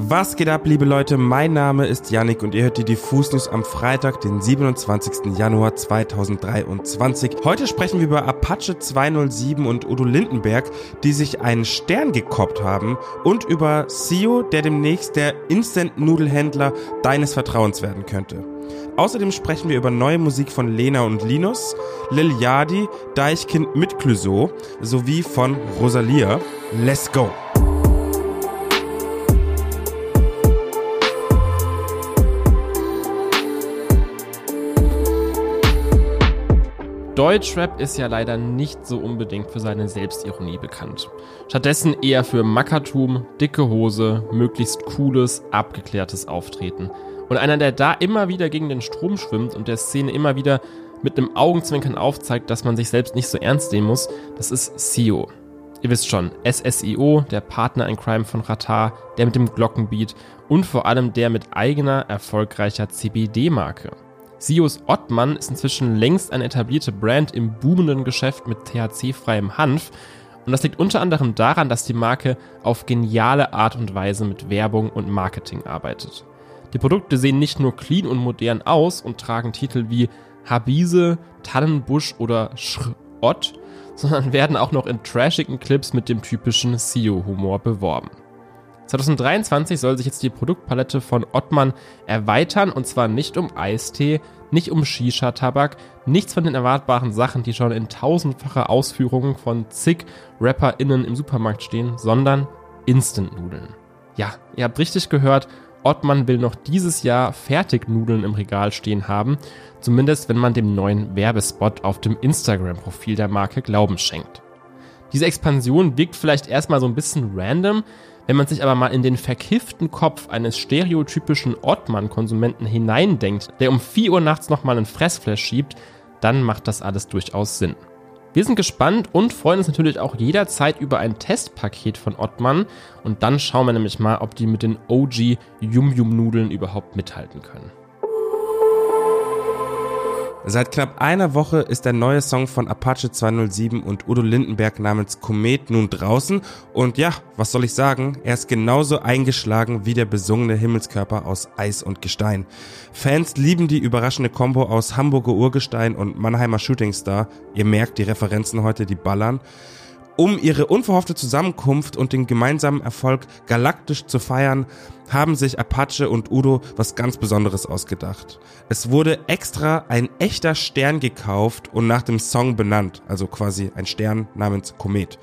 Was geht ab, liebe Leute? Mein Name ist Yannick und ihr hört die Diffus News am Freitag, den 27. Januar 2023. Heute sprechen wir über Apache 207 und Udo Lindenberg, die sich einen Stern gekoppt haben und über Sio, der demnächst der Instant-Nudelhändler deines Vertrauens werden könnte. Außerdem sprechen wir über neue Musik von Lena und Linus, Lil Yadi, Deichkind mit Clouseau sowie von Rosalia. Let's go! Deutschrap ist ja leider nicht so unbedingt für seine Selbstironie bekannt. Stattdessen eher für Mackertum, dicke Hose, möglichst cooles, abgeklärtes Auftreten. Und einer, der da immer wieder gegen den Strom schwimmt und der Szene immer wieder mit einem Augenzwinkern aufzeigt, dass man sich selbst nicht so ernst nehmen muss, das ist Sio. Ihr wisst schon, SSIO, der Partner in Crime von Ratar, der mit dem Glockenbeat und vor allem der mit eigener erfolgreicher CBD-Marke. Sios Ottmann ist inzwischen längst eine etablierte Brand im boomenden Geschäft mit THC-freiem Hanf. Und das liegt unter anderem daran, dass die Marke auf geniale Art und Weise mit Werbung und Marketing arbeitet. Die Produkte sehen nicht nur clean und modern aus und tragen Titel wie Habise, Tannenbusch oder Schrott, sondern werden auch noch in trashigen Clips mit dem typischen Sio-Humor beworben. 2023 soll sich jetzt die Produktpalette von Ottmann erweitern und zwar nicht um Eistee, nicht um Shisha-Tabak, nichts von den erwartbaren Sachen, die schon in tausendfacher Ausführungen von zig RapperInnen im Supermarkt stehen, sondern Instant-Nudeln. Ja, ihr habt richtig gehört, Ottmann will noch dieses Jahr Fertignudeln im Regal stehen haben, zumindest wenn man dem neuen Werbespot auf dem Instagram-Profil der Marke Glauben schenkt. Diese Expansion wirkt vielleicht erstmal so ein bisschen random, wenn man sich aber mal in den verkifften Kopf eines stereotypischen Ottmann-Konsumenten hineindenkt, der um 4 Uhr nachts nochmal einen Fressflash schiebt, dann macht das alles durchaus Sinn. Wir sind gespannt und freuen uns natürlich auch jederzeit über ein Testpaket von Ottmann und dann schauen wir nämlich mal, ob die mit den OG Yum Yum Nudeln überhaupt mithalten können. Seit knapp einer Woche ist der neue Song von Apache 207 und Udo Lindenberg namens Komet nun draußen und ja, was soll ich sagen, er ist genauso eingeschlagen wie der besungene Himmelskörper aus Eis und Gestein. Fans lieben die überraschende Combo aus Hamburger Urgestein und Mannheimer Shootingstar. Ihr merkt die Referenzen heute, die ballern. Um ihre unverhoffte Zusammenkunft und den gemeinsamen Erfolg galaktisch zu feiern, haben sich Apache und Udo was ganz Besonderes ausgedacht. Es wurde extra ein echter Stern gekauft und nach dem Song benannt, also quasi ein Stern namens Komet.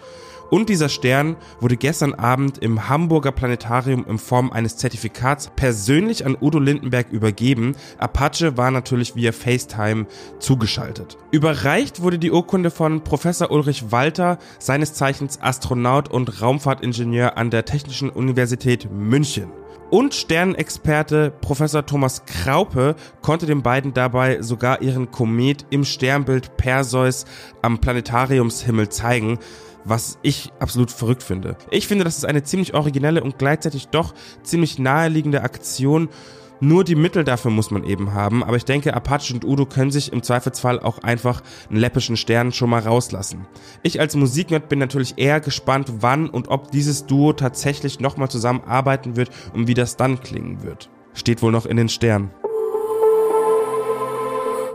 Und dieser Stern wurde gestern Abend im Hamburger Planetarium in Form eines Zertifikats persönlich an Udo Lindenberg übergeben. Apache war natürlich via FaceTime zugeschaltet. Überreicht wurde die Urkunde von Professor Ulrich Walter, seines Zeichens Astronaut und Raumfahrtingenieur an der Technischen Universität München. Und Sternexperte Professor Thomas Kraupe konnte den beiden dabei sogar ihren Komet im Sternbild Perseus am Planetariumshimmel zeigen was ich absolut verrückt finde. Ich finde, das ist eine ziemlich originelle und gleichzeitig doch ziemlich naheliegende Aktion. Nur die Mittel dafür muss man eben haben, aber ich denke, Apache und Udo können sich im Zweifelsfall auch einfach einen läppischen Stern schon mal rauslassen. Ich als Musiknerd bin natürlich eher gespannt, wann und ob dieses Duo tatsächlich nochmal zusammenarbeiten wird und wie das dann klingen wird. Steht wohl noch in den Sternen.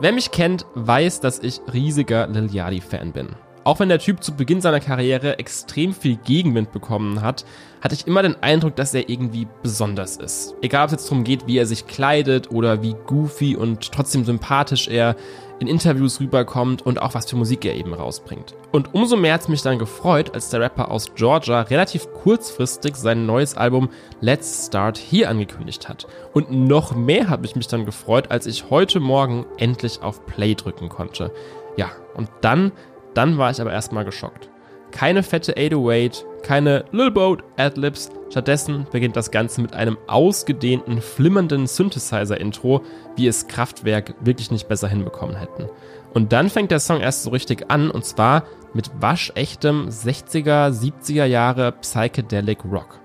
Wer mich kennt, weiß, dass ich riesiger Lil Yachty-Fan bin. Auch wenn der Typ zu Beginn seiner Karriere extrem viel Gegenwind bekommen hat, hatte ich immer den Eindruck, dass er irgendwie besonders ist. Egal, ob es jetzt darum geht, wie er sich kleidet oder wie goofy und trotzdem sympathisch er in Interviews rüberkommt und auch was für Musik er eben rausbringt. Und umso mehr hat es mich dann gefreut, als der Rapper aus Georgia relativ kurzfristig sein neues Album Let's Start Here angekündigt hat. Und noch mehr hat mich mich dann gefreut, als ich heute Morgen endlich auf Play drücken konnte. Ja, und dann dann war ich aber erstmal geschockt. Keine fette 808, keine Lil Boat Adlibs, stattdessen beginnt das Ganze mit einem ausgedehnten, flimmernden Synthesizer-Intro, wie es Kraftwerk wirklich nicht besser hinbekommen hätten. Und dann fängt der Song erst so richtig an, und zwar mit waschechtem 60er, 70er Jahre Psychedelic Rock.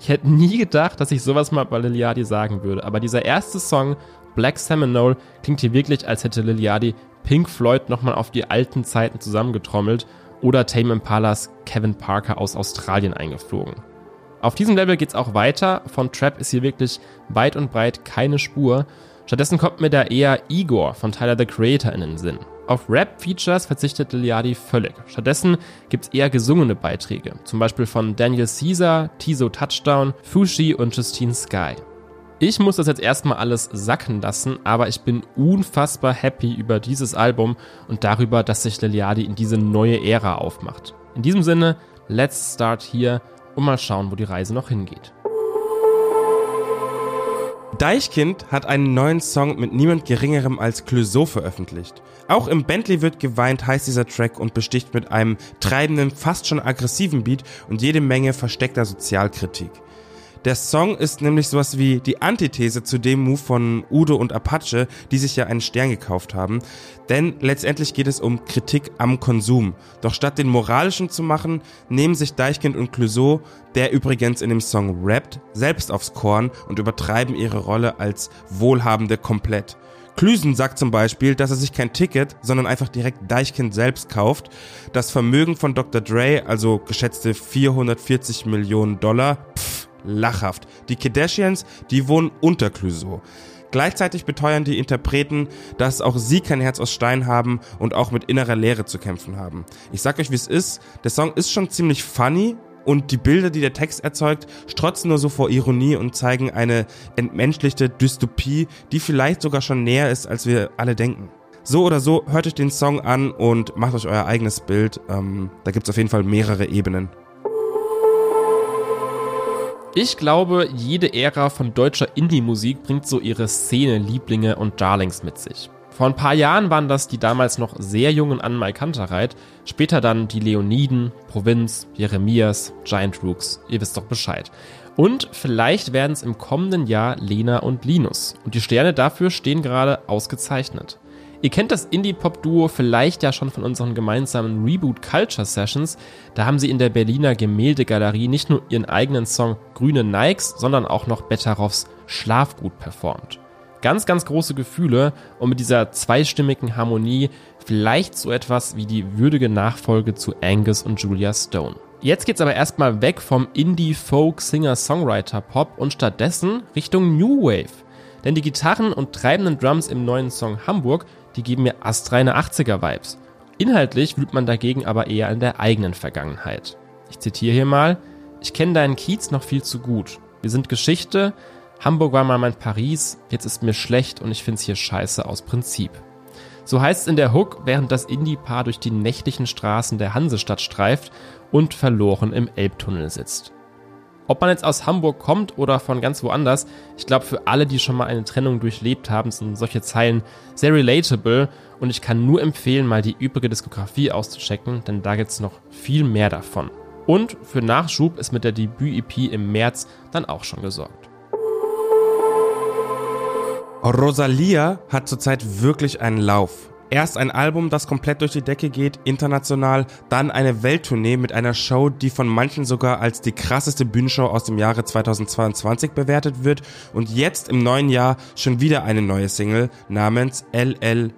Ich hätte nie gedacht, dass ich sowas mal bei Liliadi sagen würde, aber dieser erste Song, Black Seminole, klingt hier wirklich, als hätte Liliadi Pink Floyd nochmal auf die alten Zeiten zusammengetrommelt oder Tame Impalas Kevin Parker aus Australien eingeflogen. Auf diesem Level geht's auch weiter. Von Trap ist hier wirklich weit und breit keine Spur. Stattdessen kommt mir da eher Igor von Tyler the Creator in den Sinn. Auf Rap-Features verzichtet Liliadi völlig. Stattdessen gibt's eher gesungene Beiträge, zum Beispiel von Daniel Caesar, Tizo Touchdown, Fushi und Justine Sky. Ich muss das jetzt erstmal alles sacken lassen, aber ich bin unfassbar happy über dieses Album und darüber, dass sich Liliadi in diese neue Ära aufmacht. In diesem Sinne, let's start hier und mal schauen, wo die Reise noch hingeht. Deichkind hat einen neuen Song mit niemand geringerem als Clouseau veröffentlicht. Auch im Bentley wird geweint heißt dieser Track und besticht mit einem treibenden, fast schon aggressiven Beat und jede Menge versteckter Sozialkritik. Der Song ist nämlich sowas wie die Antithese zu dem Move von Udo und Apache, die sich ja einen Stern gekauft haben. Denn letztendlich geht es um Kritik am Konsum. Doch statt den moralischen zu machen, nehmen sich Deichkind und Clouseau, der übrigens in dem Song rappt, selbst aufs Korn und übertreiben ihre Rolle als Wohlhabende komplett. Klüsen sagt zum Beispiel, dass er sich kein Ticket, sondern einfach direkt Deichkind selbst kauft. Das Vermögen von Dr. Dre, also geschätzte 440 Millionen Dollar, lachhaft. Die Kardashians, die wohnen unter Clouseau. Gleichzeitig beteuern die Interpreten, dass auch sie kein Herz aus Stein haben und auch mit innerer Leere zu kämpfen haben. Ich sag euch, wie es ist. Der Song ist schon ziemlich funny und die Bilder, die der Text erzeugt, strotzen nur so vor Ironie und zeigen eine entmenschlichte Dystopie, die vielleicht sogar schon näher ist, als wir alle denken. So oder so, hört euch den Song an und macht euch euer eigenes Bild. Ähm, da gibt's auf jeden Fall mehrere Ebenen. Ich glaube, jede Ära von deutscher Indie-Musik bringt so ihre Szene, Lieblinge und Darlings mit sich. Vor ein paar Jahren waren das die damals noch sehr jungen Anmal Kantereit, später dann die Leoniden, Provinz, Jeremias, Giant Rooks, ihr wisst doch Bescheid. Und vielleicht werden es im kommenden Jahr Lena und Linus. Und die Sterne dafür stehen gerade ausgezeichnet. Ihr kennt das Indie-Pop-Duo vielleicht ja schon von unseren gemeinsamen Reboot Culture Sessions. Da haben sie in der Berliner Gemäldegalerie nicht nur ihren eigenen Song Grüne Nikes, sondern auch noch Betteroffs Schlafgut performt. Ganz, ganz große Gefühle und mit dieser zweistimmigen Harmonie vielleicht so etwas wie die würdige Nachfolge zu Angus und Julia Stone. Jetzt geht's aber erstmal weg vom Indie-Folk-Singer-Songwriter-Pop und stattdessen Richtung New Wave. Denn die Gitarren und treibenden Drums im neuen Song Hamburg die geben mir astreine 80er-Vibes. Inhaltlich wühlt man dagegen aber eher in der eigenen Vergangenheit. Ich zitiere hier mal, ich kenne deinen Kiez noch viel zu gut. Wir sind Geschichte, Hamburg war mal mein Paris, jetzt ist mir schlecht und ich find's hier scheiße aus Prinzip. So heißt es in der Hook, während das Indie-Paar durch die nächtlichen Straßen der Hansestadt streift und verloren im Elbtunnel sitzt. Ob man jetzt aus Hamburg kommt oder von ganz woanders, ich glaube, für alle, die schon mal eine Trennung durchlebt haben, sind solche Zeilen sehr relatable und ich kann nur empfehlen, mal die übrige Diskografie auszuchecken, denn da gibt's noch viel mehr davon. Und für Nachschub ist mit der Debüt-EP im März dann auch schon gesorgt. Rosalia hat zurzeit wirklich einen Lauf. Erst ein Album, das komplett durch die Decke geht, international, dann eine Welttournee mit einer Show, die von manchen sogar als die krasseste Bühnenshow aus dem Jahre 2022 bewertet wird und jetzt im neuen Jahr schon wieder eine neue Single namens LLYLM.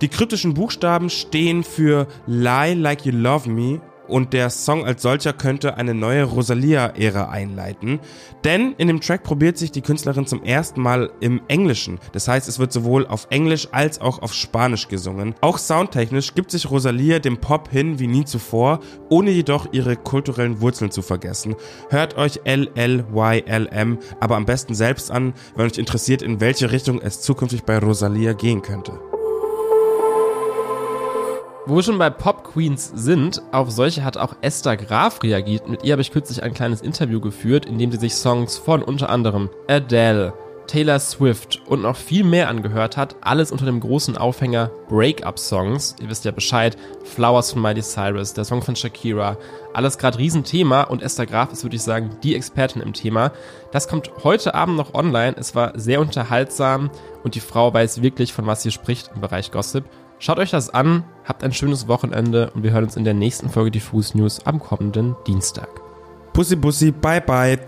Die kryptischen Buchstaben stehen für Lie Like You Love Me und der Song als solcher könnte eine neue Rosalia-Ära einleiten. Denn in dem Track probiert sich die Künstlerin zum ersten Mal im Englischen. Das heißt, es wird sowohl auf Englisch als auch auf Spanisch gesungen. Auch soundtechnisch gibt sich Rosalia dem Pop hin wie nie zuvor, ohne jedoch ihre kulturellen Wurzeln zu vergessen. Hört euch LLYLM aber am besten selbst an, wenn euch interessiert, in welche Richtung es zukünftig bei Rosalia gehen könnte. Wo wir schon bei Pop Queens sind, auf solche hat auch Esther Graf reagiert. Mit ihr habe ich kürzlich ein kleines Interview geführt, in dem sie sich Songs von unter anderem Adele, Taylor Swift und noch viel mehr angehört hat. Alles unter dem großen Aufhänger Breakup-Songs. Ihr wisst ja Bescheid. Flowers von Miley Cyrus, der Song von Shakira. Alles gerade Riesenthema und Esther Graf ist, würde ich sagen, die Expertin im Thema. Das kommt heute Abend noch online. Es war sehr unterhaltsam und die Frau weiß wirklich, von was sie spricht im Bereich Gossip. Schaut euch das an, habt ein schönes Wochenende und wir hören uns in der nächsten Folge Diffus News am kommenden Dienstag. Pussy Pussy, bye bye.